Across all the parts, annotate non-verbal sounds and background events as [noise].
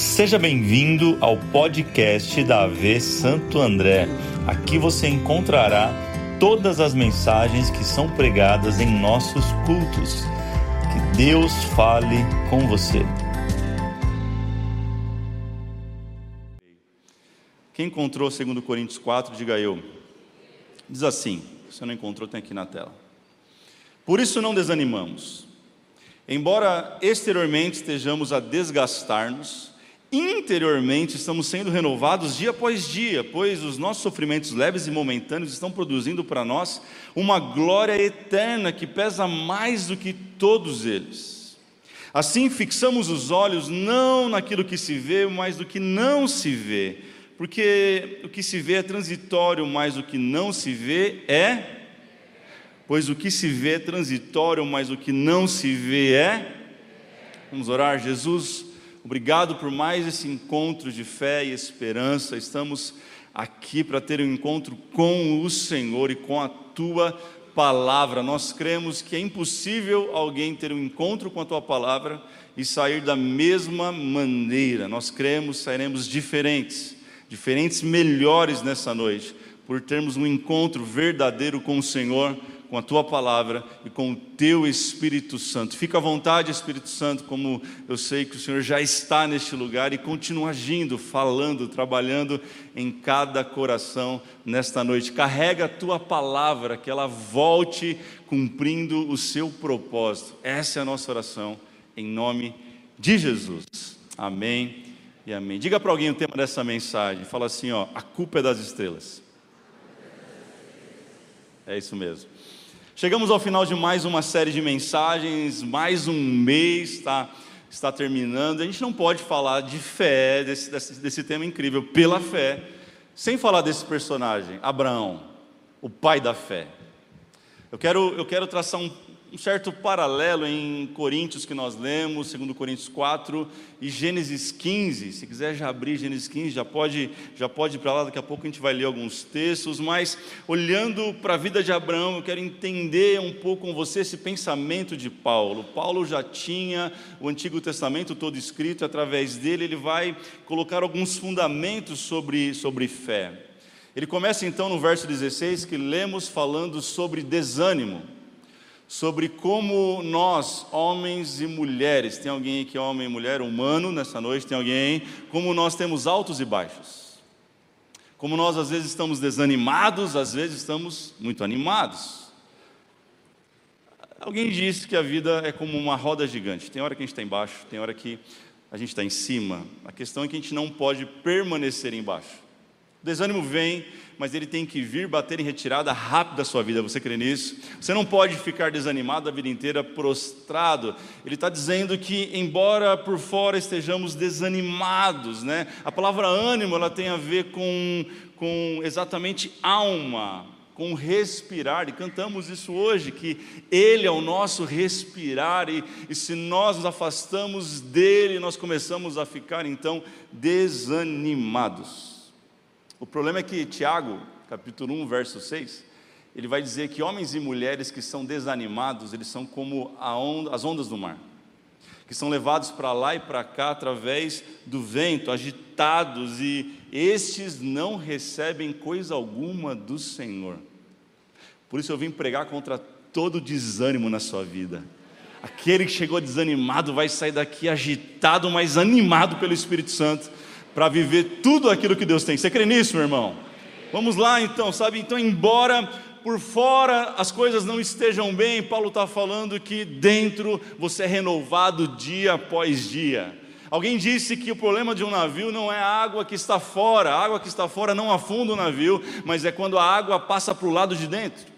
Seja bem-vindo ao podcast da AV Santo André. Aqui você encontrará todas as mensagens que são pregadas em nossos cultos. Que Deus fale com você. Quem encontrou 2 Coríntios 4, diga eu. Diz assim: se não encontrou, tem aqui na tela. Por isso não desanimamos. Embora exteriormente estejamos a desgastar-nos, interiormente estamos sendo renovados dia após dia, pois os nossos sofrimentos leves e momentâneos estão produzindo para nós uma glória eterna que pesa mais do que todos eles. Assim, fixamos os olhos não naquilo que se vê, mas do que não se vê, porque o que se vê é transitório, mas o que não se vê é. Pois o que se vê é transitório, mas o que não se vê é. Vamos orar, Jesus. Obrigado por mais esse encontro de fé e esperança. Estamos aqui para ter um encontro com o Senhor e com a tua palavra. Nós cremos que é impossível alguém ter um encontro com a tua palavra e sair da mesma maneira. Nós cremos, sairemos diferentes, diferentes melhores nessa noite, por termos um encontro verdadeiro com o Senhor com a tua palavra e com o teu Espírito Santo. Fica à vontade, Espírito Santo, como eu sei que o Senhor já está neste lugar e continua agindo, falando, trabalhando em cada coração nesta noite. Carrega a tua palavra, que ela volte cumprindo o seu propósito. Essa é a nossa oração, em nome de Jesus. Amém e amém. Diga para alguém o tema dessa mensagem. Fala assim, ó, a culpa é das estrelas. É isso mesmo. Chegamos ao final de mais uma série de mensagens, mais um mês está, está terminando. A gente não pode falar de fé, desse, desse, desse tema incrível, pela fé, sem falar desse personagem, Abraão, o pai da fé. Eu quero, eu quero traçar um, um certo paralelo em Coríntios que nós lemos, segundo Coríntios 4 e Gênesis 15. Se quiser já abrir Gênesis 15, já pode, já pode ir para lá, daqui a pouco a gente vai ler alguns textos, mas olhando para a vida de Abraão, eu quero entender um pouco com você esse pensamento de Paulo. Paulo já tinha o Antigo Testamento todo escrito, através dele ele vai colocar alguns fundamentos sobre, sobre fé. Ele começa então no verso 16 que lemos falando sobre desânimo sobre como nós, homens e mulheres, tem alguém que é homem e mulher, humano nessa noite, tem alguém, como nós temos altos e baixos. Como nós às vezes estamos desanimados, às vezes estamos muito animados. Alguém disse que a vida é como uma roda gigante. Tem hora que a gente está embaixo, tem hora que a gente está em cima. A questão é que a gente não pode permanecer embaixo. O desânimo vem, mas ele tem que vir bater em retirada rápida da sua vida. Você crê nisso? Você não pode ficar desanimado a vida inteira, prostrado. Ele está dizendo que, embora por fora estejamos desanimados, né? a palavra ânimo ela tem a ver com, com exatamente alma, com respirar, e cantamos isso hoje, que Ele é o nosso respirar, e, e se nós nos afastamos dele, nós começamos a ficar então desanimados. O problema é que Tiago, capítulo 1, verso 6, ele vai dizer que homens e mulheres que são desanimados, eles são como onda, as ondas do mar, que são levados para lá e para cá através do vento, agitados, e estes não recebem coisa alguma do Senhor. Por isso eu vim pregar contra todo desânimo na sua vida. Aquele que chegou desanimado vai sair daqui agitado, mas animado pelo Espírito Santo para viver tudo aquilo que Deus tem. Você crê nisso, meu irmão? Vamos lá então, sabe? Então, embora por fora as coisas não estejam bem, Paulo está falando que dentro você é renovado dia após dia. Alguém disse que o problema de um navio não é a água que está fora, a água que está fora não afunda o navio, mas é quando a água passa para o lado de dentro.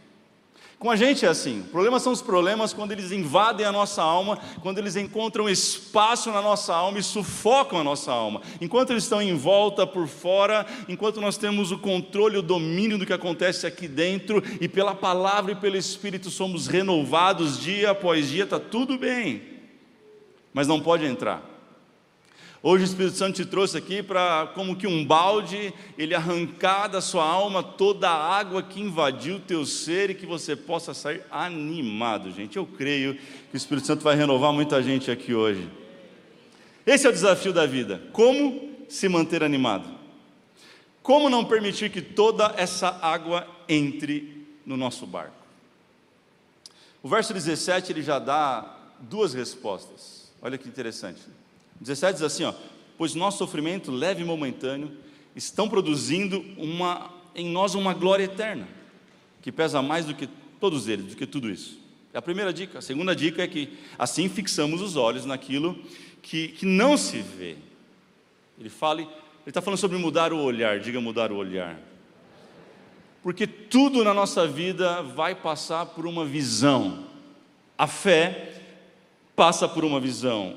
Com a gente é assim. Problemas são os problemas quando eles invadem a nossa alma, quando eles encontram espaço na nossa alma e sufocam a nossa alma. Enquanto eles estão em volta por fora, enquanto nós temos o controle, o domínio do que acontece aqui dentro, e pela palavra e pelo Espírito somos renovados dia após dia, está tudo bem. Mas não pode entrar. Hoje o Espírito Santo te trouxe aqui para, como que um balde, ele arrancar da sua alma toda a água que invadiu o teu ser e que você possa sair animado, gente. Eu creio que o Espírito Santo vai renovar muita gente aqui hoje. Esse é o desafio da vida. Como se manter animado? Como não permitir que toda essa água entre no nosso barco? O verso 17 ele já dá duas respostas. Olha que interessante. 17 diz assim, ó: "Pois nosso sofrimento leve e momentâneo estão produzindo uma em nós uma glória eterna, que pesa mais do que todos eles, do que tudo isso." É a primeira dica. A segunda dica é que assim fixamos os olhos naquilo que, que não se vê. Ele fala, ele está falando sobre mudar o olhar, diga mudar o olhar. Porque tudo na nossa vida vai passar por uma visão. A fé passa por uma visão.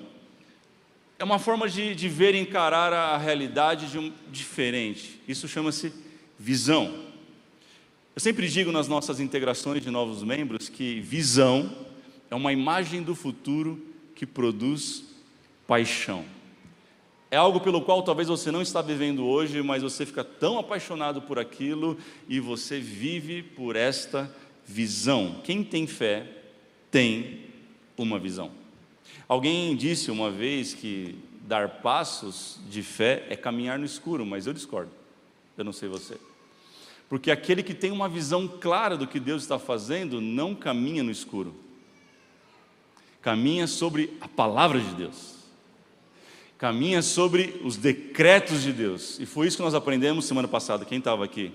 É uma forma de, de ver e encarar a realidade de um, diferente. Isso chama-se visão. Eu sempre digo nas nossas integrações de novos membros que visão é uma imagem do futuro que produz paixão. É algo pelo qual talvez você não está vivendo hoje, mas você fica tão apaixonado por aquilo e você vive por esta visão. Quem tem fé tem uma visão. Alguém disse uma vez que dar passos de fé é caminhar no escuro, mas eu discordo. Eu não sei você. Porque aquele que tem uma visão clara do que Deus está fazendo não caminha no escuro. Caminha sobre a palavra de Deus caminha sobre os decretos de Deus. E foi isso que nós aprendemos semana passada. Quem estava aqui?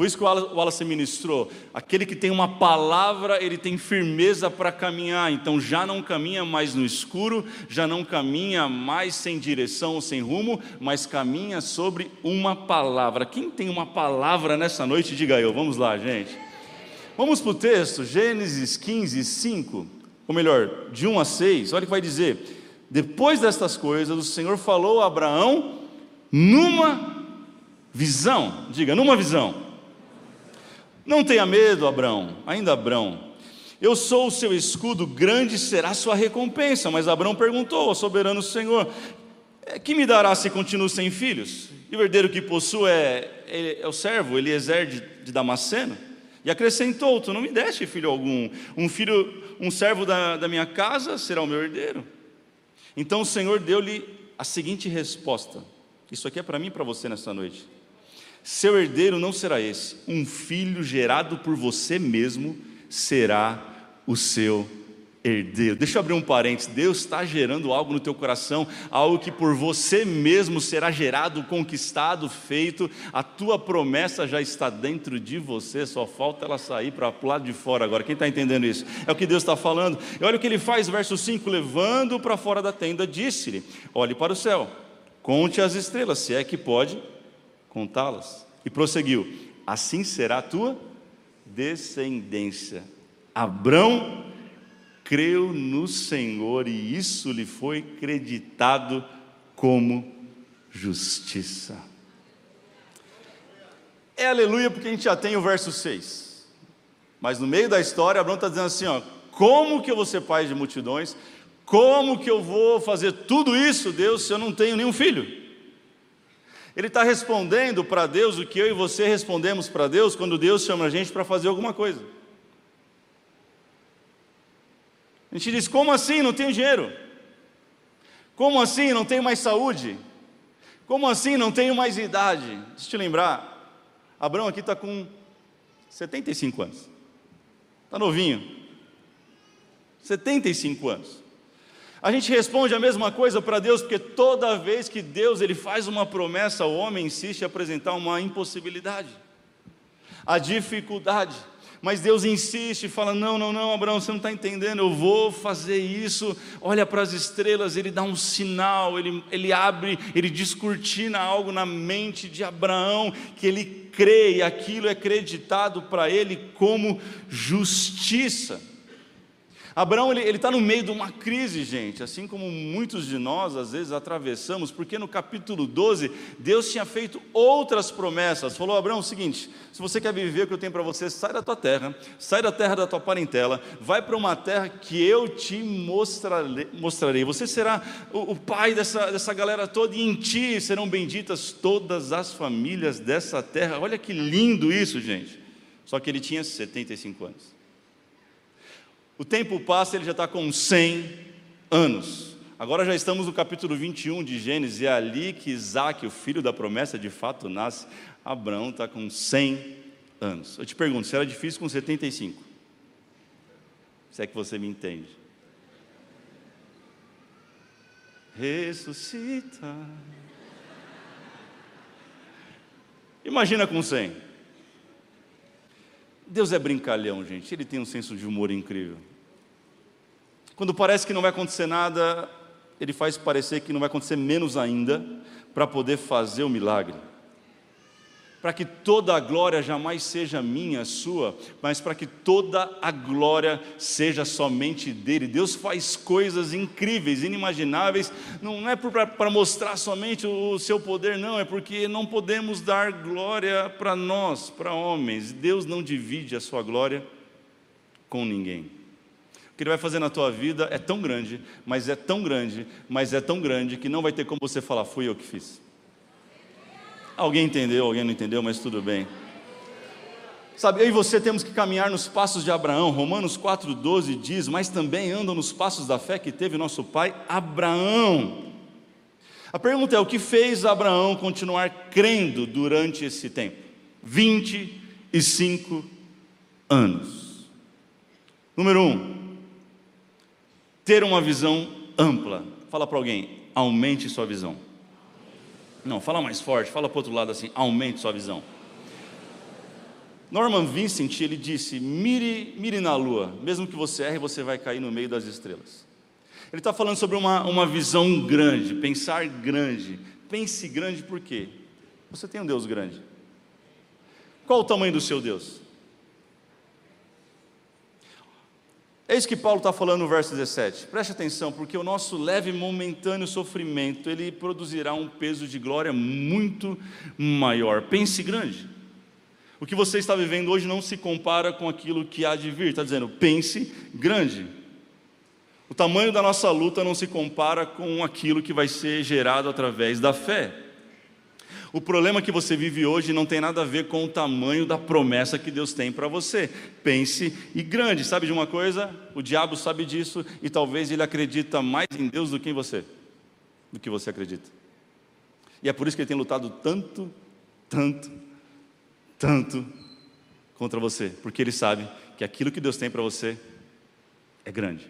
Foi isso que o Wallace ministrou. Aquele que tem uma palavra, ele tem firmeza para caminhar. Então já não caminha mais no escuro, já não caminha mais sem direção, sem rumo, mas caminha sobre uma palavra. Quem tem uma palavra nessa noite, diga eu. Vamos lá, gente. Vamos para o texto, Gênesis 15, 5. Ou melhor, de 1 a 6. Olha o que vai dizer. Depois destas coisas, o Senhor falou a Abraão numa visão. Diga, numa visão. Não tenha medo, Abraão, ainda Abraão. Eu sou o seu escudo, grande será a sua recompensa. Mas Abraão perguntou ao soberano Senhor: é, Que me dará se continuo sem filhos? E o herdeiro que possuo é, é, é o servo Eliezer de, de Damasceno. E acrescentou: Tu não me deste filho algum. Um filho, um servo da, da minha casa será o meu herdeiro. Então o Senhor deu-lhe a seguinte resposta: Isso aqui é para mim e para você nessa noite. Seu herdeiro não será esse, um filho gerado por você mesmo será o seu herdeiro. Deixa eu abrir um parênteses. Deus está gerando algo no teu coração, algo que por você mesmo será gerado, conquistado, feito. A tua promessa já está dentro de você, só falta ela sair para o lado de fora agora. Quem está entendendo isso? É o que Deus está falando. E olha o que ele faz, verso 5: levando para fora da tenda, disse-lhe: Olhe para o céu, conte as estrelas, se é que pode contá-las. E prosseguiu: Assim será a tua descendência. Abrão creu no Senhor e isso lhe foi creditado como justiça. É aleluia porque a gente já tem o verso 6. Mas no meio da história, Abraão está dizendo assim: ó, como que eu vou ser pai de multidões? Como que eu vou fazer tudo isso, Deus, se eu não tenho nenhum filho? Ele está respondendo para Deus o que eu e você respondemos para Deus quando Deus chama a gente para fazer alguma coisa. A gente diz: como assim? Não tenho dinheiro? Como assim? Não tenho mais saúde? Como assim? Não tenho mais idade? Deixa eu te lembrar: Abraão aqui está com 75 anos, está novinho. 75 anos. A gente responde a mesma coisa para Deus, porque toda vez que Deus ele faz uma promessa, o homem insiste em apresentar uma impossibilidade, a dificuldade. Mas Deus insiste, fala: Não, não, não, Abraão, você não está entendendo, eu vou fazer isso. Olha para as estrelas, ele dá um sinal, ele, ele abre, ele descortina algo na mente de Abraão, que ele crê, e aquilo é acreditado para ele como justiça. Abraão ele está no meio de uma crise, gente, assim como muitos de nós às vezes atravessamos, porque no capítulo 12 Deus tinha feito outras promessas. Falou: Abraão, é o seguinte: se você quer viver o que eu tenho para você, sai da tua terra, sai da terra da tua parentela, vai para uma terra que eu te mostrarei. Você será o, o pai dessa, dessa galera toda, e em ti serão benditas todas as famílias dessa terra. Olha que lindo isso, gente. Só que ele tinha 75 anos. O tempo passa, ele já está com 100 anos. Agora já estamos no capítulo 21 de Gênesis, e é ali que Isaac, o filho da promessa, de fato nasce. Abraão está com 100 anos. Eu te pergunto, será difícil com 75? Se é que você me entende. Ressuscita. Imagina com 100. Deus é brincalhão, gente. Ele tem um senso de humor incrível. Quando parece que não vai acontecer nada, ele faz parecer que não vai acontecer menos ainda, para poder fazer o milagre. Para que toda a glória jamais seja minha, sua, mas para que toda a glória seja somente dele. Deus faz coisas incríveis, inimagináveis, não é para mostrar somente o seu poder, não, é porque não podemos dar glória para nós, para homens. Deus não divide a sua glória com ninguém que Ele vai fazer na tua vida é tão grande, mas é tão grande, mas é tão grande que não vai ter como você falar, fui eu que fiz. Alguém entendeu, alguém não entendeu, mas tudo bem. Sabe, eu e você temos que caminhar nos passos de Abraão. Romanos 4,12 diz: Mas também andam nos passos da fé que teve nosso pai Abraão. A pergunta é: o que fez Abraão continuar crendo durante esse tempo? 25 anos. Número 1, um, ter uma visão ampla. Fala para alguém, aumente sua visão. Não, fala mais forte, fala para o outro lado assim, aumente sua visão. Norman Vincent, ele disse, mire, mire na lua, mesmo que você erre, você vai cair no meio das estrelas. Ele está falando sobre uma, uma visão grande, pensar grande. Pense grande por quê? Você tem um Deus grande. Qual o tamanho do seu Deus? É isso que Paulo está falando no verso 17. Preste atenção, porque o nosso leve e momentâneo sofrimento, ele produzirá um peso de glória muito maior. Pense grande. O que você está vivendo hoje não se compara com aquilo que há de vir. Está dizendo, pense grande. O tamanho da nossa luta não se compara com aquilo que vai ser gerado através da fé. O problema que você vive hoje não tem nada a ver com o tamanho da promessa que Deus tem para você. Pense e grande. Sabe de uma coisa? O diabo sabe disso e talvez ele acredita mais em Deus do que em você, do que você acredita. E é por isso que ele tem lutado tanto, tanto, tanto contra você, porque ele sabe que aquilo que Deus tem para você é grande.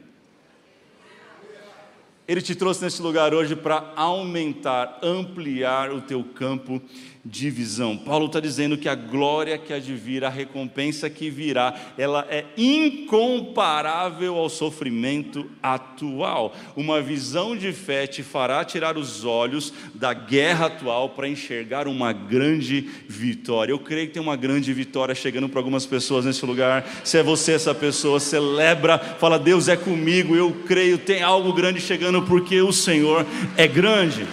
Ele te trouxe nesse lugar hoje para aumentar, ampliar o teu campo de visão. Paulo está dizendo que a glória que há de vir, a recompensa que virá, ela é incomparável ao sofrimento atual. Uma visão de fé te fará tirar os olhos da guerra atual para enxergar uma grande vitória. Eu creio que tem uma grande vitória chegando para algumas pessoas nesse lugar. Se é você essa pessoa, celebra, fala: Deus é comigo, eu creio, tem algo grande chegando porque o Senhor é grande.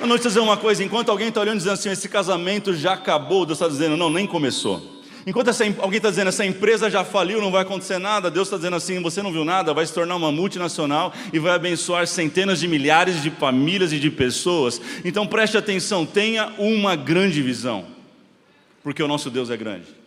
À noite dizer uma coisa, enquanto alguém está olhando dizendo assim, esse casamento já acabou, Deus está dizendo, não, nem começou. Enquanto essa, alguém está dizendo, essa empresa já faliu, não vai acontecer nada, Deus está dizendo assim, você não viu nada, vai se tornar uma multinacional e vai abençoar centenas de milhares de famílias e de pessoas. Então preste atenção, tenha uma grande visão, porque o nosso Deus é grande.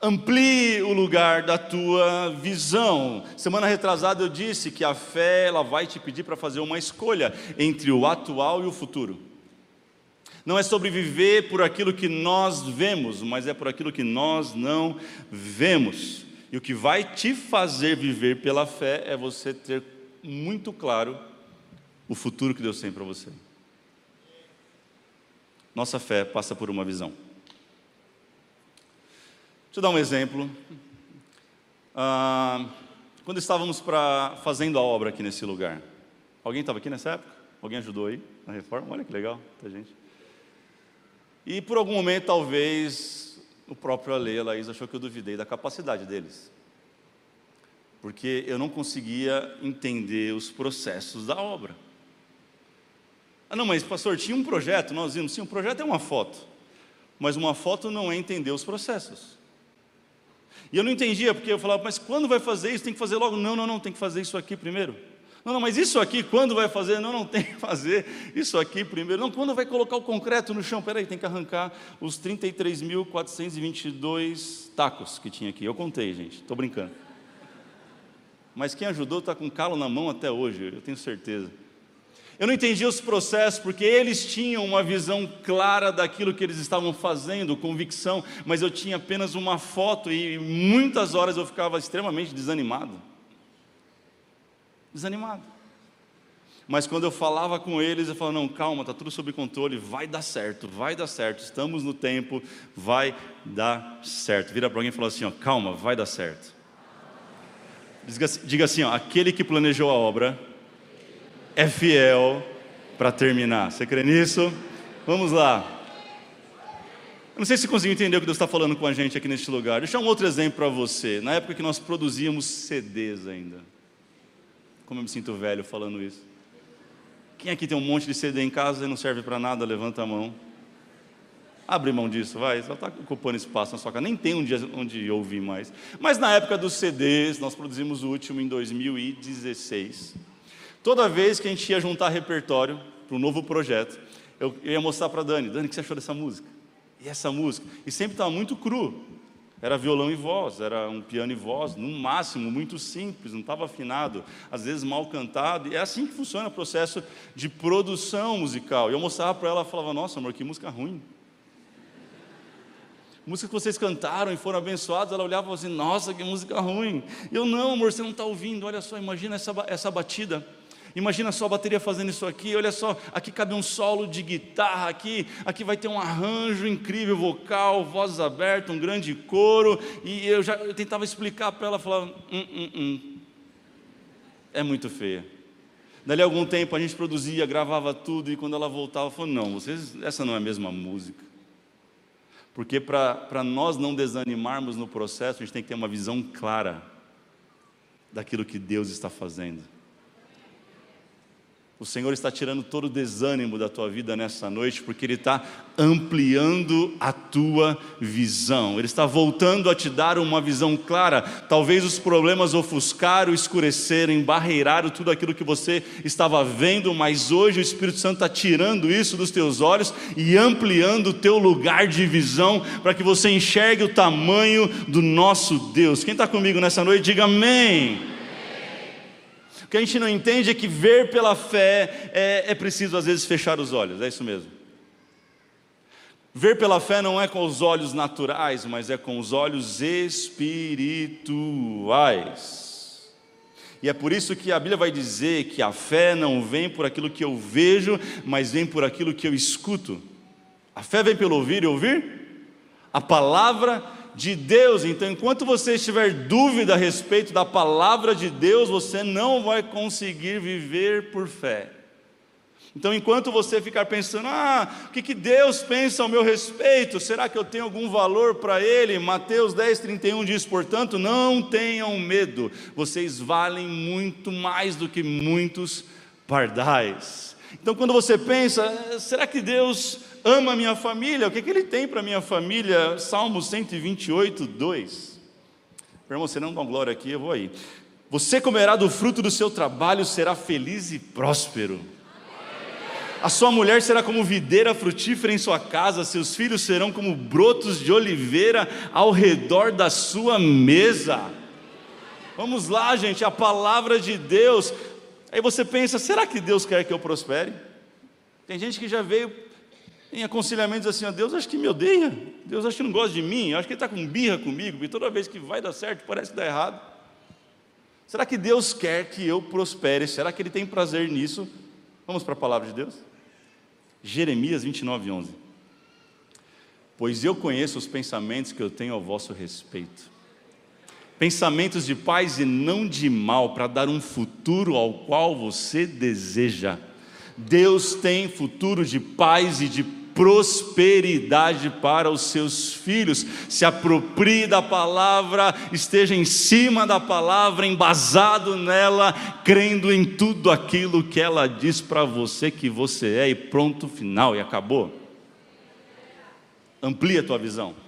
Amplie o lugar da tua visão. Semana retrasada eu disse que a fé ela vai te pedir para fazer uma escolha entre o atual e o futuro. Não é sobre viver por aquilo que nós vemos, mas é por aquilo que nós não vemos. E o que vai te fazer viver pela fé é você ter muito claro o futuro que Deus tem para você. Nossa fé passa por uma visão. Deixa eu dar um exemplo. Ah, quando estávamos pra, fazendo a obra aqui nesse lugar, alguém estava aqui nessa época? Alguém ajudou aí na reforma? Olha que legal, tá gente. E por algum momento, talvez, o próprio Ale a Laís achou que eu duvidei da capacidade deles. Porque eu não conseguia entender os processos da obra. Ah, não, mas pastor, tinha um projeto, nós vimos, sim, um projeto é uma foto. Mas uma foto não é entender os processos. E eu não entendia, porque eu falava, mas quando vai fazer isso? Tem que fazer logo? Não, não, não, tem que fazer isso aqui primeiro. Não, não, mas isso aqui quando vai fazer? Não, não tem que fazer isso aqui primeiro. Não, quando vai colocar o concreto no chão? Peraí, tem que arrancar os 33.422 tacos que tinha aqui. Eu contei, gente, estou brincando. Mas quem ajudou está com calo na mão até hoje, eu tenho certeza. Eu não entendi os processos, porque eles tinham uma visão clara daquilo que eles estavam fazendo, convicção, mas eu tinha apenas uma foto e muitas horas eu ficava extremamente desanimado. Desanimado. Mas quando eu falava com eles, eu falava: não, calma, está tudo sob controle, vai dar certo, vai dar certo, estamos no tempo, vai dar certo. Vira para alguém e fala assim: ó, calma, vai dar certo. Diga assim: ó, aquele que planejou a obra é fiel para terminar. Você crê nisso? Vamos lá. Eu não sei se conseguiu entender o que Deus está falando com a gente aqui neste lugar. Deixa um outro exemplo para você. Na época que nós produzíamos CDs ainda. Como eu me sinto velho falando isso. Quem aqui tem um monte de CD em casa e não serve para nada? Levanta a mão. Abre mão disso, vai. Só está ocupando espaço na sua casa. Nem tem um dia onde ouvir mais. Mas na época dos CDs, nós produzimos o último em 2016. Toda vez que a gente ia juntar repertório para um novo projeto, eu, ia mostrar para Dani: Dani, o que você achou dessa música? E essa música? E sempre estava muito cru. Era violão e voz, era um piano e voz, no máximo, muito simples, não estava afinado, às vezes mal cantado. E é assim que funciona o processo de produção musical. E eu mostrava para ela, falava: Nossa, amor, que música ruim. Música que vocês cantaram e foram abençoados, ela olhava e falava assim: Nossa, que música ruim. E eu, não, amor, você não está ouvindo, olha só, imagina essa, essa batida. Imagina só a bateria fazendo isso aqui, olha só, aqui cabe um solo de guitarra, aqui, aqui vai ter um arranjo incrível, vocal, vozes abertas, um grande coro, e eu já eu tentava explicar para ela, falava, hum, hum, hum. é muito feia. Dali a algum tempo a gente produzia, gravava tudo, e quando ela voltava, falou, não, vocês, essa não é a mesma música. Porque para nós não desanimarmos no processo, a gente tem que ter uma visão clara daquilo que Deus está fazendo. O Senhor está tirando todo o desânimo da tua vida nessa noite, porque Ele está ampliando a tua visão, Ele está voltando a te dar uma visão clara. Talvez os problemas ofuscaram, escureceram, embarreiraram tudo aquilo que você estava vendo, mas hoje o Espírito Santo está tirando isso dos teus olhos e ampliando o teu lugar de visão, para que você enxergue o tamanho do nosso Deus. Quem está comigo nessa noite, diga amém. O que a gente não entende é que ver pela fé é, é preciso às vezes fechar os olhos, é isso mesmo. Ver pela fé não é com os olhos naturais, mas é com os olhos espirituais. E é por isso que a Bíblia vai dizer que a fé não vem por aquilo que eu vejo, mas vem por aquilo que eu escuto. A fé vem pelo ouvir e ouvir a palavra de Deus. Então, enquanto você estiver dúvida a respeito da palavra de Deus, você não vai conseguir viver por fé. Então, enquanto você ficar pensando, ah, o que, que Deus pensa ao meu respeito? Será que eu tenho algum valor para Ele? Mateus 10, 31 diz, portanto, não tenham medo, vocês valem muito mais do que muitos pardais. Então, quando você pensa, será que Deus ama a minha família, o que, é que ele tem para a minha família? Salmo 128, 2. Meu irmão, você não dá glória aqui, eu vou aí. Você comerá do fruto do seu trabalho, será feliz e próspero. A sua mulher será como videira frutífera em sua casa, seus filhos serão como brotos de oliveira ao redor da sua mesa. Vamos lá, gente, a palavra de Deus. Aí você pensa, será que Deus quer que eu prospere? Tem gente que já veio em aconselhamentos assim, ó, Deus acho que me odeia, Deus acho que não gosta de mim, acho que ele está com birra comigo, e toda vez que vai dar certo parece que dá errado. Será que Deus quer que eu prospere? Será que Ele tem prazer nisso? Vamos para a palavra de Deus? Jeremias 29, 11. Pois eu conheço os pensamentos que eu tenho ao vosso respeito, pensamentos de paz e não de mal, para dar um futuro ao qual você deseja. Deus tem futuro de paz e de prosperidade para os seus filhos. Se aproprie da palavra, esteja em cima da palavra, embasado nela, crendo em tudo aquilo que ela diz para você que você é, e pronto, final, e acabou. Amplia a tua visão.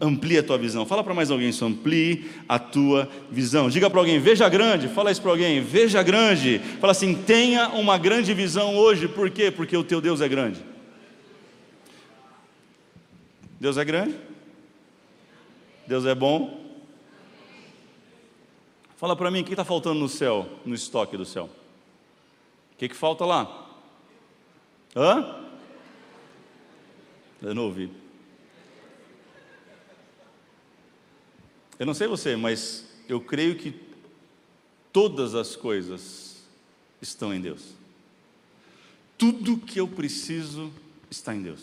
Amplie a tua visão. Fala para mais alguém isso, amplie a tua visão. Diga para alguém, veja grande. Fala isso para alguém, veja grande. Fala assim, tenha uma grande visão hoje. Por quê? Porque o teu Deus é grande. Deus é grande? Deus é bom? Fala para mim, o que está faltando no céu, no estoque do céu? O que, que falta lá? Hã? Eu não ouvi. Eu não sei você, mas eu creio que todas as coisas estão em Deus. Tudo que eu preciso está em Deus.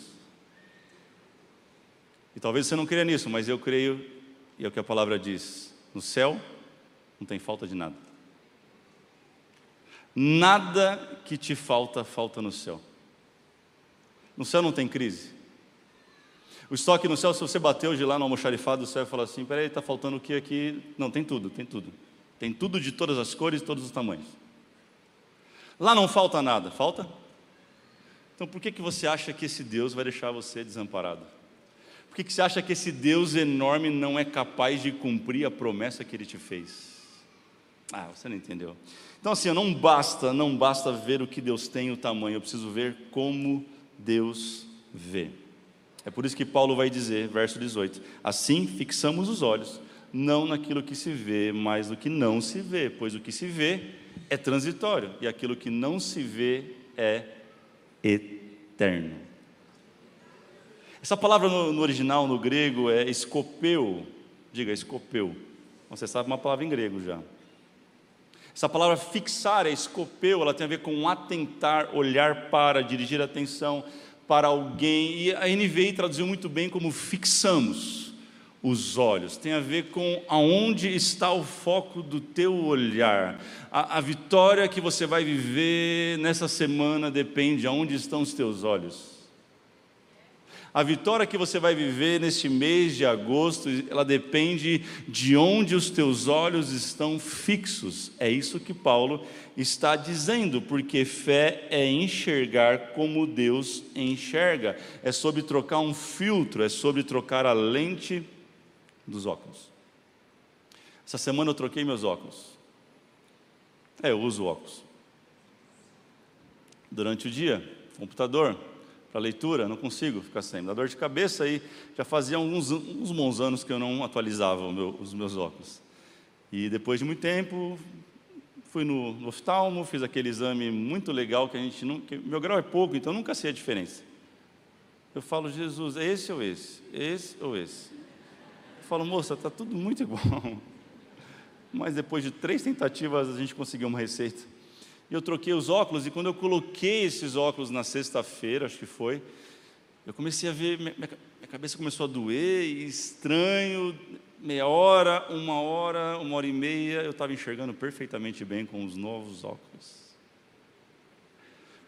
E talvez você não creia nisso, mas eu creio, e é o que a palavra diz: no céu não tem falta de nada. Nada que te falta, falta no céu. No céu não tem crise. O estoque no céu, se você bater hoje lá no almoxarifado do céu e falar assim, peraí, está faltando o que aqui? Não, tem tudo, tem tudo. Tem tudo de todas as cores, todos os tamanhos. Lá não falta nada, falta? Então por que, que você acha que esse Deus vai deixar você desamparado? Por que, que você acha que esse Deus enorme não é capaz de cumprir a promessa que ele te fez? Ah, você não entendeu. Então assim, não basta, não basta ver o que Deus tem, o tamanho, eu preciso ver como Deus vê. É por isso que Paulo vai dizer, verso 18: Assim fixamos os olhos, não naquilo que se vê, mas no que não se vê, pois o que se vê é transitório e aquilo que não se vê é eterno. Essa palavra no, no original, no grego, é escopeu. Diga, escopeu. Você sabe uma palavra em grego já. Essa palavra fixar é escopeu, ela tem a ver com atentar, olhar para, dirigir atenção para alguém, e a NVI traduziu muito bem como fixamos os olhos, tem a ver com aonde está o foco do teu olhar. A, a vitória que você vai viver nessa semana depende de aonde estão os teus olhos. A vitória que você vai viver neste mês de agosto, ela depende de onde os teus olhos estão fixos. É isso que Paulo está dizendo, porque fé é enxergar como Deus enxerga. É sobre trocar um filtro, é sobre trocar a lente dos óculos. Essa semana eu troquei meus óculos. É, eu uso óculos. Durante o dia, computador, para leitura, não consigo ficar sem. Dá dor de cabeça aí. Já fazia uns, uns bons anos que eu não atualizava meu, os meus óculos. E depois de muito tempo, fui no, no oftalmo, fiz aquele exame muito legal que a gente. Que meu grau é pouco, então nunca sei a diferença. Eu falo, Jesus, é esse ou esse? Esse ou esse? Eu falo, moça, está tudo muito [laughs] igual. Mas depois de três tentativas a gente conseguiu uma receita. E eu troquei os óculos, e quando eu coloquei esses óculos na sexta-feira, acho que foi, eu comecei a ver, minha, minha cabeça começou a doer, estranho, meia hora, uma hora, uma hora e meia, eu estava enxergando perfeitamente bem com os novos óculos.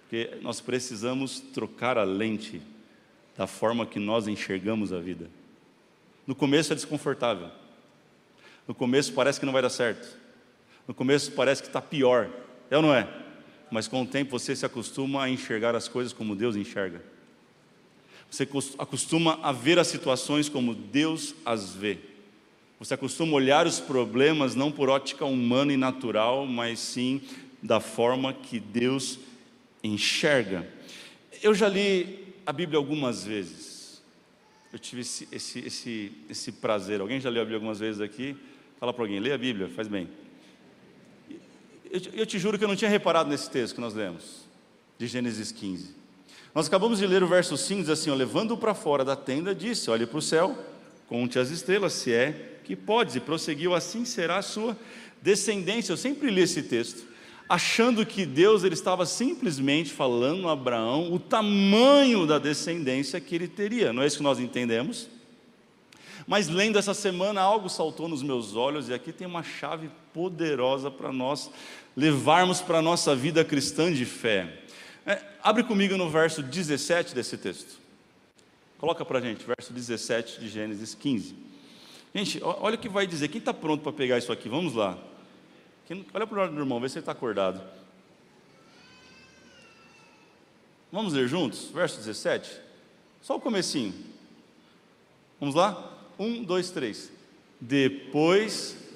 Porque nós precisamos trocar a lente da forma que nós enxergamos a vida. No começo é desconfortável. No começo parece que não vai dar certo. No começo parece que está pior. É ou não é? Mas com o tempo você se acostuma a enxergar as coisas como Deus enxerga. Você acostuma a ver as situações como Deus as vê. Você acostuma a olhar os problemas não por ótica humana e natural, mas sim da forma que Deus enxerga. Eu já li a Bíblia algumas vezes. Eu tive esse, esse, esse, esse prazer. Alguém já leu a Bíblia algumas vezes aqui? Fala para alguém, lê a Bíblia, faz bem. Eu, eu te juro que eu não tinha reparado nesse texto que nós lemos, de Gênesis 15. Nós acabamos de ler o verso 5, diz assim: levando-o para fora da tenda, disse: Olhe para o céu, conte as estrelas, se é que podes, e prosseguiu: Assim será a sua descendência. Eu sempre li esse texto, achando que Deus ele estava simplesmente falando a Abraão o tamanho da descendência que ele teria, não é isso que nós entendemos? Mas lendo essa semana, algo saltou nos meus olhos, e aqui tem uma chave poderosa para nós levarmos para a nossa vida cristã de fé. É, abre comigo no verso 17 desse texto. Coloca para a gente, verso 17 de Gênesis 15. Gente, olha o que vai dizer. Quem está pronto para pegar isso aqui? Vamos lá. Quem, olha para o lado do irmão, vê se ele está acordado. Vamos ler juntos? Verso 17. Só o comecinho. Vamos lá? Um, dois, três. Depois.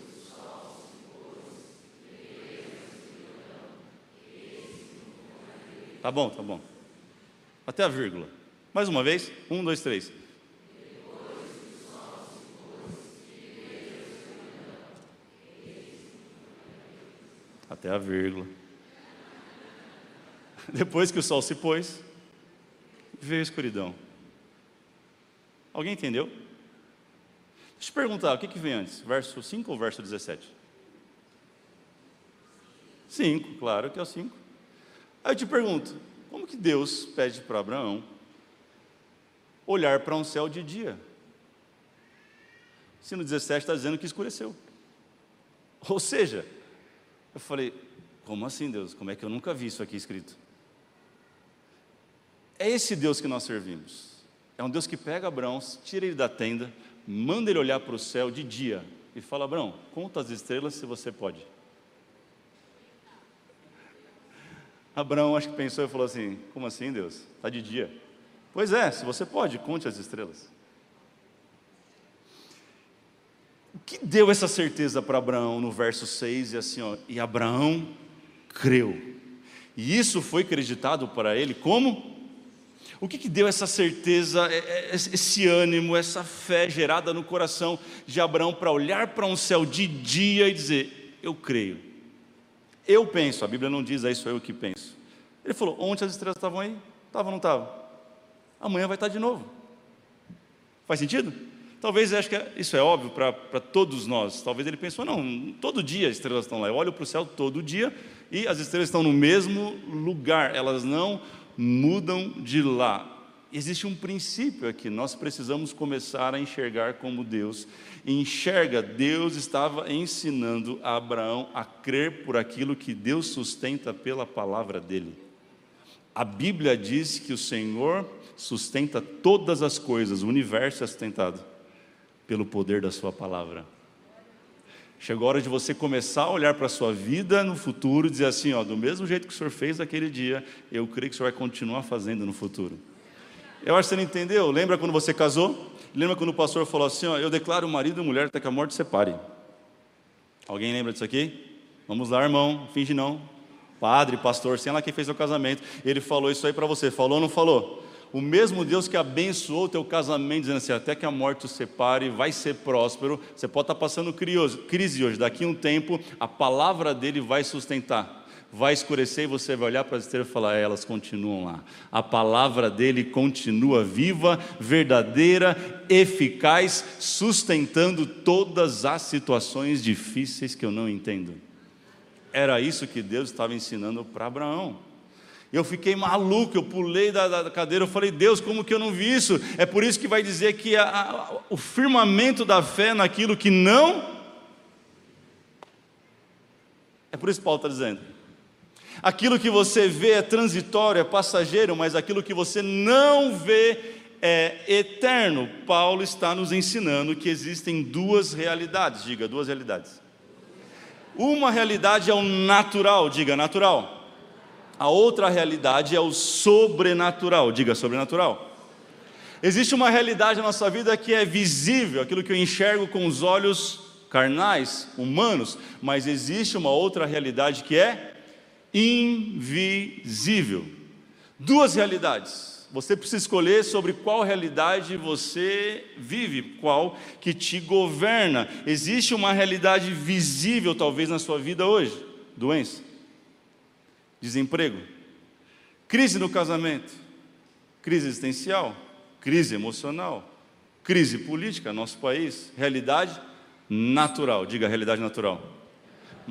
Tá bom, tá bom. Até a vírgula. Mais uma vez. Um, dois, três. Até a vírgula. [laughs] Depois que o sol se pôs, veio a escuridão. Alguém entendeu? Deixa eu perguntar, o que, que vem antes? Verso 5 ou verso 17? 5, claro que é o 5. Aí eu te pergunto, como que Deus pede para Abraão olhar para um céu de dia? Se no 17 está dizendo que escureceu. Ou seja, eu falei, como assim Deus? Como é que eu nunca vi isso aqui escrito? É esse Deus que nós servimos. É um Deus que pega Abraão, tira ele da tenda, manda ele olhar para o céu de dia e fala: Abraão, conta as estrelas se você pode. Abraão acho que pensou e falou assim: Como assim, Deus? Está de dia. Pois é, se você pode, conte as estrelas. O que deu essa certeza para Abraão no verso 6 e assim, ó, e Abraão creu. E isso foi acreditado para ele como o que, que deu essa certeza, é, é, esse ânimo, essa fé gerada no coração de Abraão para olhar para um céu de dia e dizer: Eu creio. Eu penso, a Bíblia não diz, é isso eu que penso. Ele falou: Ontem as estrelas estavam aí? Estavam ou não estavam? Amanhã vai estar de novo. Faz sentido? Talvez acho que isso é óbvio para todos nós. Talvez ele pensou: não, todo dia as estrelas estão lá. Eu olho para o céu todo dia e as estrelas estão no mesmo lugar. Elas não mudam de lá. Existe um princípio aqui, nós precisamos começar a enxergar como Deus enxerga. Deus estava ensinando a Abraão a crer por aquilo que Deus sustenta pela palavra dele. A Bíblia diz que o Senhor sustenta todas as coisas, o universo é sustentado pelo poder da Sua palavra. Chegou a hora de você começar a olhar para a sua vida no futuro e dizer assim: ó, do mesmo jeito que o senhor fez naquele dia, eu creio que o senhor vai continuar fazendo no futuro. Eu acho que você não entendeu. Lembra quando você casou? Lembra quando o pastor falou assim: ó, eu declaro marido e mulher até que a morte separe? Alguém lembra disso aqui? Vamos lá, irmão, finge não. Padre, pastor, sei lá quem fez o casamento. Ele falou isso aí para você. Falou ou não falou? o mesmo Deus que abençoou o teu casamento, dizendo assim, até que a morte o separe, vai ser próspero, você pode estar passando crise hoje, daqui a um tempo, a palavra dele vai sustentar, vai escurecer e você vai olhar para as estrelas e falar, é, elas continuam lá, a palavra dele continua viva, verdadeira, eficaz, sustentando todas as situações difíceis que eu não entendo. Era isso que Deus estava ensinando para Abraão. Eu fiquei maluco, eu pulei da, da, cadeira, eu falei, Deus, como que eu não vi isso? É por isso que vai dizer que a, a, o firmamento da fé naquilo que não. É por isso que Paulo está dizendo. Aquilo que você vê é transitório, é passageiro, mas aquilo que você não vê é eterno. Paulo está nos ensinando que existem duas realidades, diga, duas realidades. Uma realidade é o natural, diga, natural. A outra realidade é o sobrenatural. Diga sobrenatural. Existe uma realidade na nossa vida que é visível, aquilo que eu enxergo com os olhos carnais, humanos, mas existe uma outra realidade que é invisível. Duas realidades. Você precisa escolher sobre qual realidade você vive, qual que te governa. Existe uma realidade visível, talvez, na sua vida hoje: doença desemprego, crise no casamento, crise existencial, crise emocional, crise política, nosso país, realidade natural, diga realidade natural.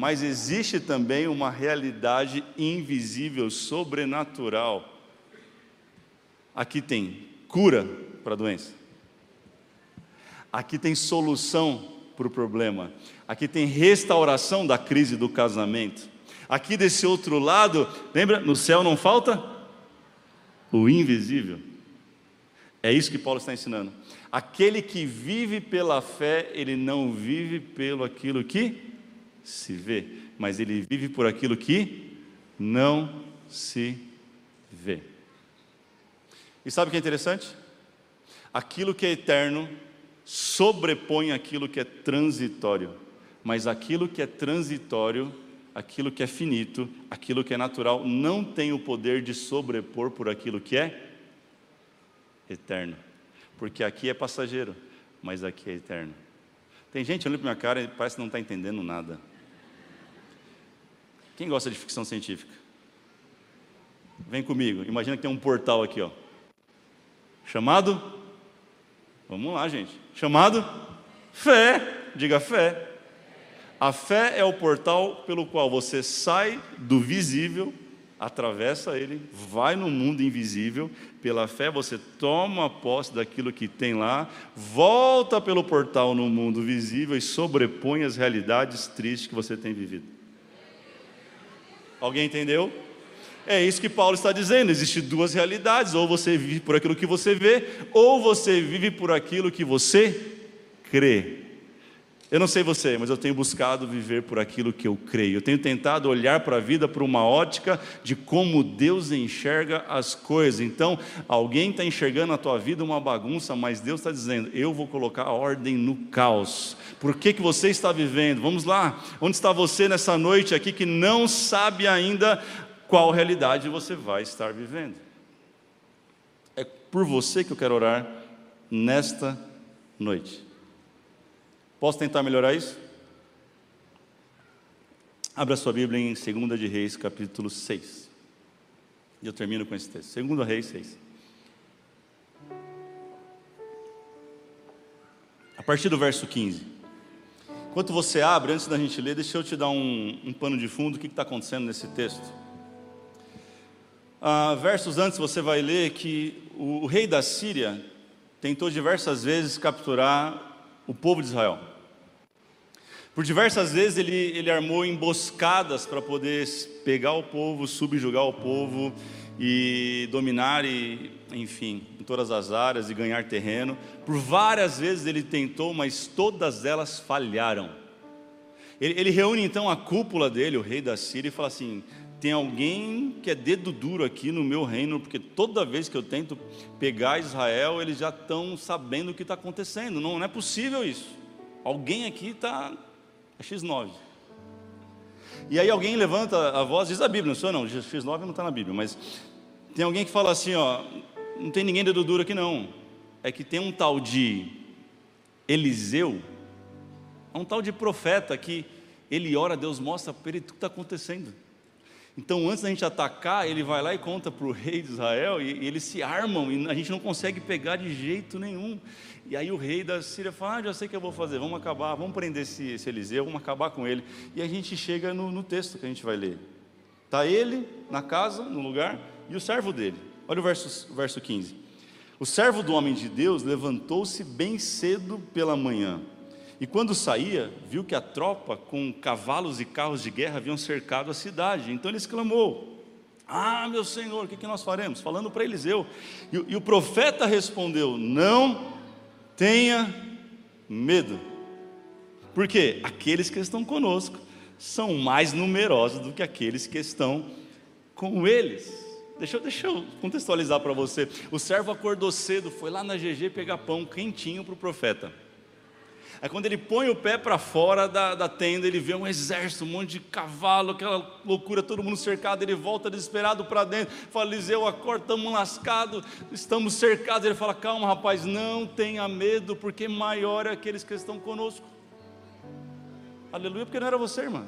Mas existe também uma realidade invisível, sobrenatural. Aqui tem cura para a doença. Aqui tem solução para o problema. Aqui tem restauração da crise do casamento. Aqui desse outro lado, lembra? No céu não falta o invisível. É isso que Paulo está ensinando. Aquele que vive pela fé, ele não vive pelo aquilo que se vê, mas ele vive por aquilo que não se vê. E sabe o que é interessante? Aquilo que é eterno sobrepõe aquilo que é transitório, mas aquilo que é transitório, aquilo que é finito, aquilo que é natural, não tem o poder de sobrepor por aquilo que é eterno, porque aqui é passageiro, mas aqui é eterno. Tem gente olhando para minha cara e parece que não está entendendo nada. Quem gosta de ficção científica? Vem comigo, imagina que tem um portal aqui, ó. Chamado? Vamos lá, gente. Chamado? Fé. Diga fé. A fé é o portal pelo qual você sai do visível, atravessa ele, vai no mundo invisível. Pela fé você toma posse daquilo que tem lá, volta pelo portal no mundo visível e sobrepõe as realidades tristes que você tem vivido. Alguém entendeu? É isso que Paulo está dizendo. Existem duas realidades: ou você vive por aquilo que você vê, ou você vive por aquilo que você crê. Eu não sei você, mas eu tenho buscado viver por aquilo que eu creio. Eu tenho tentado olhar para a vida por uma ótica de como Deus enxerga as coisas. Então, alguém está enxergando a tua vida uma bagunça, mas Deus está dizendo: eu vou colocar a ordem no caos. Por que, que você está vivendo? Vamos lá. Onde está você nessa noite aqui que não sabe ainda qual realidade você vai estar vivendo. É por você que eu quero orar nesta noite. Posso tentar melhorar isso? Abra sua Bíblia em 2 de Reis, capítulo 6. E eu termino com esse texto. 2 Reis 6. A partir do verso 15. Enquanto você abre, antes da gente ler, deixa eu te dar um, um pano de fundo, o que está acontecendo nesse texto. Ah, versos antes você vai ler que o, o rei da Síria tentou diversas vezes capturar o povo de Israel. Por diversas vezes ele, ele armou emboscadas para poder pegar o povo, subjugar o povo e dominar, e, enfim, em todas as áreas e ganhar terreno. Por várias vezes ele tentou, mas todas elas falharam. Ele, ele reúne então a cúpula dele, o rei da Síria, e fala assim: tem alguém que é dedo duro aqui no meu reino, porque toda vez que eu tento pegar Israel, eles já estão sabendo o que está acontecendo. Não, não, é possível isso. Alguém aqui está. É X9. E aí alguém levanta a voz, diz a Bíblia, não sou não, X9 não está na Bíblia, mas tem alguém que fala assim: ó, não tem ninguém dedo duro aqui não. É que tem um tal de Eliseu, é um tal de profeta que ele ora, Deus mostra para ele tudo que está acontecendo. Então, antes da gente atacar, ele vai lá e conta para o rei de Israel, e, e, eles se armam, e a gente não consegue pegar de jeito nenhum. E aí o rei da Síria fala: ah, já sei o que eu vou fazer, vamos acabar, vamos prender esse, esse Eliseu, vamos acabar com ele. E a gente chega no, no texto que a gente vai ler. Está ele na casa, no lugar, e o servo dele. Olha o verso, o verso 15. O servo do homem de Deus levantou-se bem cedo pela manhã e quando saía, viu que a tropa com cavalos e carros de guerra haviam cercado a cidade. Então ele exclamou: Ah, meu senhor, o que, que nós faremos? Falando para Eliseu. E, e o profeta respondeu: Não tenha medo. Porque aqueles que estão conosco são mais numerosos do que aqueles que estão com eles. Deixa deixa eu contextualizar para você. O servo acordou cedo, foi lá na GG pegar pão quentinho para o profeta. Aí quando ele põe o pé para fora da, da tenda, ele vê um exército, um monte de cavalo, aquela loucura, todo mundo cercado, ele volta desesperado para dentro, fala, Eliseu, acorda, estamos lascados, estamos cercados. Ele fala, calma rapaz, não tenha medo, porque maior é aqueles que estão conosco. Aleluia, porque não era você, irmã.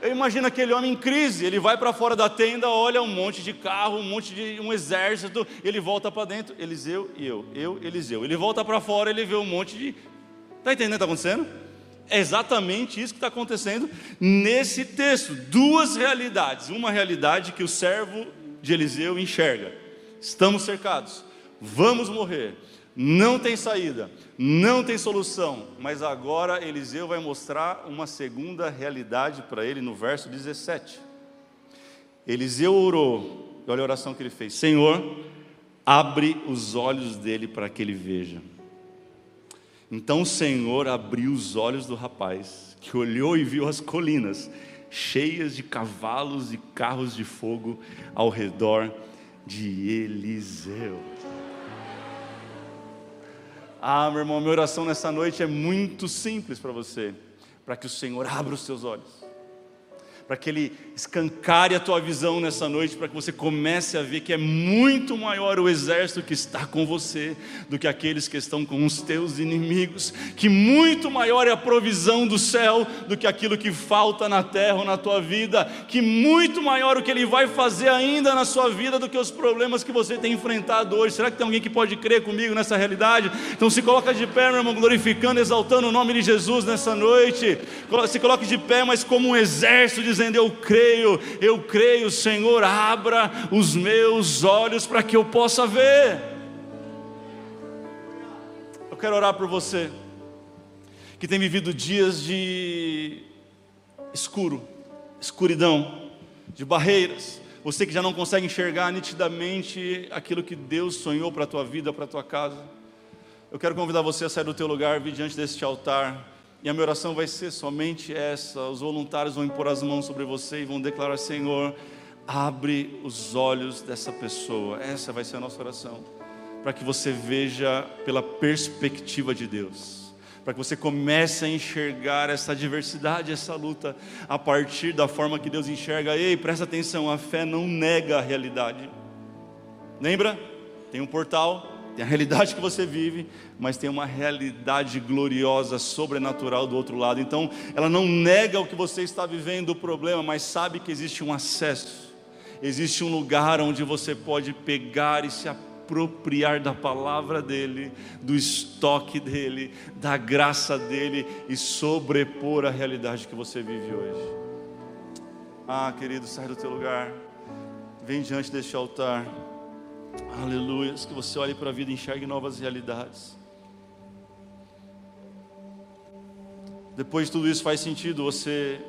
Eu imagino aquele homem em crise, ele vai para fora da tenda, olha um monte de carro, um monte de um exército, ele volta para dentro, Eliseu e eu, eu, Eliseu. Ele volta para fora, ele vê um monte de Está entendendo o que está acontecendo? É exatamente isso que está acontecendo nesse texto. Duas realidades. Uma realidade que o servo de Eliseu enxerga: estamos cercados, vamos morrer, não tem saída, não tem solução. Mas agora Eliseu vai mostrar uma segunda realidade para ele no verso 17. Eliseu orou, olha a oração que ele fez: Senhor, abre os olhos dele para que ele veja. Então o Senhor abriu os olhos do rapaz, que olhou e viu as colinas cheias de cavalos e carros de fogo ao redor de Eliseu. Ah, meu irmão, minha oração nessa noite é muito simples para você, para que o Senhor abra os seus olhos para que Ele escancare a tua visão nessa noite, para que você comece a ver que é muito maior o exército que está com você do que aqueles que estão com os teus inimigos, que muito maior é a provisão do céu do que aquilo que falta na terra ou na tua vida, que muito maior o que Ele vai fazer ainda na sua vida do que os problemas que você tem enfrentado hoje. Será que tem alguém que pode crer comigo nessa realidade? Então se coloca de pé, meu irmão, glorificando, exaltando o nome de Jesus nessa noite. Se coloque de pé, mas como um exército de dizendo: Eu creio, eu creio, Senhor, abra os meus olhos para que eu possa ver. Eu quero orar por você que tem vivido dias de escuro, escuridão, de barreiras. Você que já não consegue enxergar nitidamente aquilo que Deus sonhou para a tua vida, para a tua casa. Eu quero convidar você a sair do teu lugar, vir diante deste altar e a minha oração vai ser somente essa: os voluntários vão impor as mãos sobre você e vão declarar: Senhor, abre os olhos dessa pessoa. Essa vai ser a nossa oração, para que você veja pela perspectiva de Deus, para que você comece a enxergar essa diversidade, essa luta, a partir da forma que Deus enxerga. Ei, presta atenção: a fé não nega a realidade. Lembra? Tem um portal, tem a realidade que você vive, mas tem uma realidade gloriosa, sobrenatural do outro lado. Então, ela não nega o que você está vivendo, o problema, mas sabe que existe um acesso, existe um lugar onde você pode pegar e se apropriar da palavra dele, do estoque dele, da graça dele e sobrepor a realidade que você vive hoje. Ah, querido, sai do teu lugar, vem diante deste altar. Aleluia. Que você olhe para a vida e enxergue novas realidades. Depois de tudo isso faz sentido você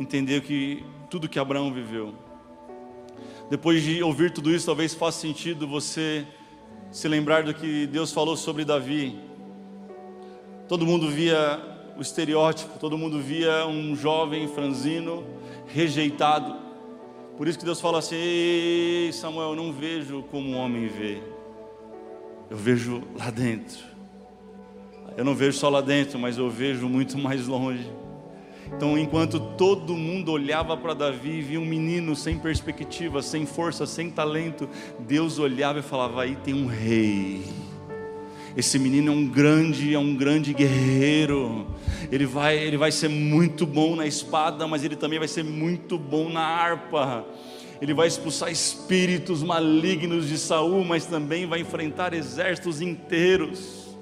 entender que tudo que Abraão viveu. Depois de ouvir tudo isso, talvez faça sentido você se lembrar do que Deus falou sobre Davi. Todo mundo via o estereótipo, todo mundo via um jovem franzino, rejeitado, por isso que Deus fala assim: Ei, Samuel, eu não vejo como o homem vê, eu vejo lá dentro. Eu não vejo só lá dentro, mas eu vejo muito mais longe. Então, enquanto todo mundo olhava para Davi e via um menino sem perspectiva, sem força, sem talento, Deus olhava e falava: Aí tem um rei. Esse menino é um grande, é um grande guerreiro. Ele vai, ele vai ser muito bom na espada, mas ele também vai ser muito bom na harpa. Ele vai expulsar espíritos malignos de Saul, mas também vai enfrentar exércitos inteiros.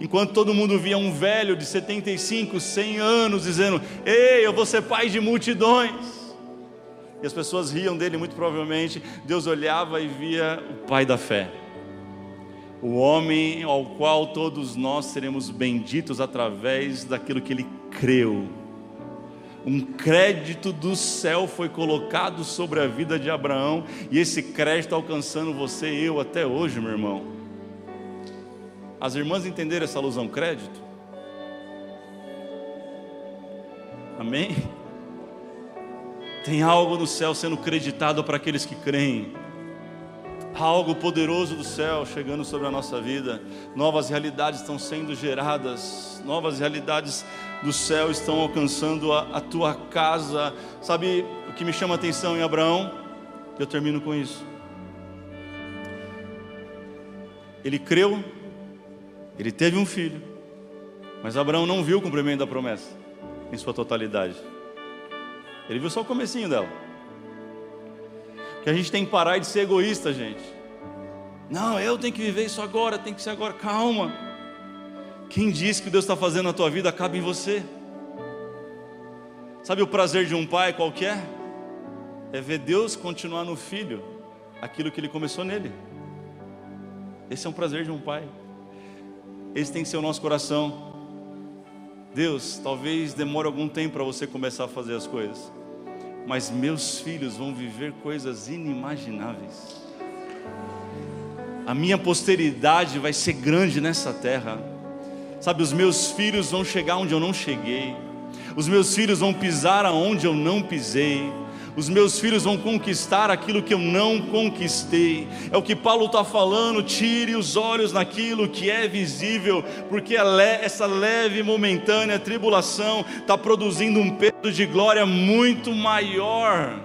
Enquanto todo mundo via um velho de 75, 100 anos dizendo: "Ei, eu vou ser pai de multidões". E as pessoas riam dele muito provavelmente. Deus olhava e via o pai da fé o homem ao qual todos nós seremos benditos através daquilo que ele creu. Um crédito do céu foi colocado sobre a vida de Abraão, e esse crédito alcançando você e eu até hoje, meu irmão. As irmãs entenderam essa alusão crédito? Amém? Tem algo no céu sendo creditado para aqueles que creem algo poderoso do céu chegando sobre a nossa vida, novas realidades estão sendo geradas, novas realidades do céu estão alcançando a, a tua casa. Sabe o que me chama a atenção em Abraão? Eu termino com isso. Ele creu, ele teve um filho, mas Abraão não viu o cumprimento da promessa em sua totalidade. Ele viu só o comecinho dela que a gente tem que parar de ser egoísta, gente. Não, eu tenho que viver isso agora, tem que ser agora. Calma. Quem disse que Deus está fazendo na tua vida acaba em você? Sabe o prazer de um pai qualquer? É ver Deus continuar no filho aquilo que ele começou nele. Esse é um prazer de um pai. Esse tem que ser o nosso coração. Deus, talvez demore algum tempo para você começar a fazer as coisas mas meus filhos vão viver coisas inimagináveis. A minha posteridade vai ser grande nessa terra. Sabe, os meus filhos vão chegar onde eu não cheguei. Os meus filhos vão pisar aonde eu não pisei. Os meus filhos vão conquistar aquilo que eu não conquistei. É o que Paulo está falando. Tire os olhos naquilo que é visível, porque essa leve momentânea tribulação está produzindo um peso de glória muito maior.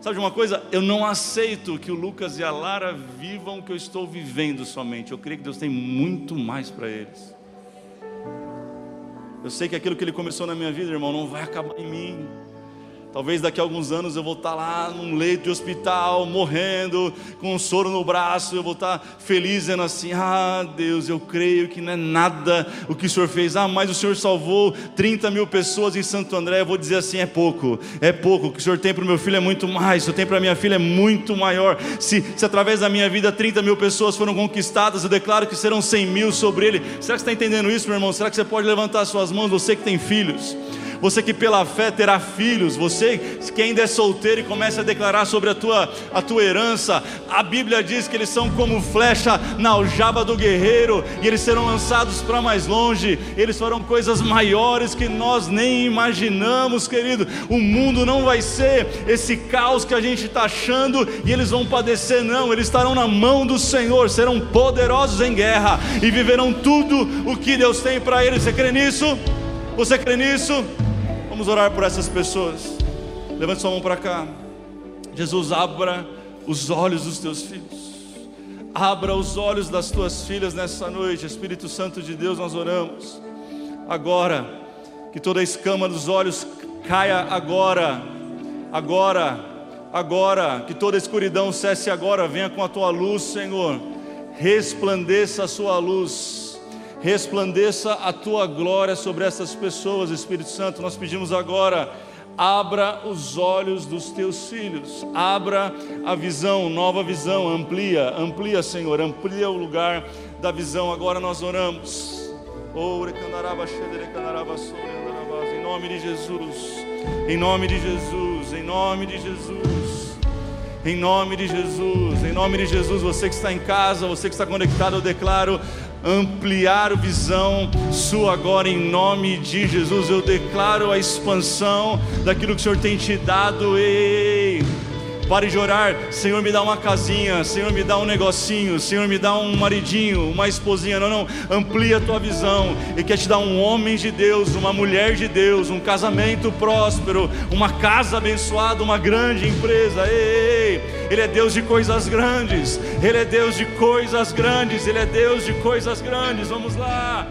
Sabe de uma coisa? Eu não aceito que o Lucas e a Lara vivam o que eu estou vivendo somente. Eu creio que Deus tem muito mais para eles. Eu sei que aquilo que Ele começou na minha vida, irmão, não vai acabar em mim. Talvez daqui a alguns anos eu vou estar lá num leito de hospital, morrendo, com um soro no braço, eu vou estar feliz, dizendo assim: Ah, Deus, eu creio que não é nada o que o Senhor fez. Ah, mas o Senhor salvou 30 mil pessoas em Santo André. Eu vou dizer assim: é pouco, é pouco. O que o Senhor tem para o meu filho é muito mais, o Senhor tem para a minha filha é muito maior. Se, se através da minha vida 30 mil pessoas foram conquistadas, eu declaro que serão 100 mil sobre ele. Será que você está entendendo isso, meu irmão? Será que você pode levantar suas mãos, você que tem filhos? Você que pela fé terá filhos, você que ainda é solteiro e começa a declarar sobre a tua, a tua herança, a Bíblia diz que eles são como flecha na aljava do guerreiro, e eles serão lançados para mais longe, eles farão coisas maiores que nós nem imaginamos, querido. O mundo não vai ser esse caos que a gente está achando, e eles vão padecer, não, eles estarão na mão do Senhor, serão poderosos em guerra e viverão tudo o que Deus tem para eles. Você crê nisso? Você crê nisso? Vamos orar por essas pessoas. Levante sua mão para cá. Jesus, abra os olhos dos teus filhos. Abra os olhos das tuas filhas nessa noite. Espírito Santo de Deus, nós oramos. Agora, que toda a escama dos olhos caia agora. Agora, agora, que toda a escuridão cesse agora. Venha com a tua luz, Senhor. Resplandeça a sua luz resplandeça a tua glória sobre essas pessoas, Espírito Santo. Nós pedimos agora, abra os olhos dos teus filhos, abra a visão, nova visão, amplia, amplia, Senhor, amplia o lugar da visão. Agora nós oramos. Em nome de Jesus, em nome de Jesus, em nome de Jesus. Em nome de Jesus, em nome de Jesus, você que está em casa, você que está conectado, eu declaro ampliar visão sua agora em nome de Jesus. Eu declaro a expansão daquilo que o Senhor tem te dado. Ei, Pare de orar, Senhor, me dá uma casinha, Senhor, me dá um negocinho, Senhor, me dá um maridinho, uma esposinha. Não, não, amplia a tua visão e quer te dar um homem de Deus, uma mulher de Deus, um casamento próspero, uma casa abençoada, uma grande empresa. Ei, Ele é Deus de coisas grandes, Ele é Deus de coisas grandes, Ele é Deus de coisas grandes. Vamos lá.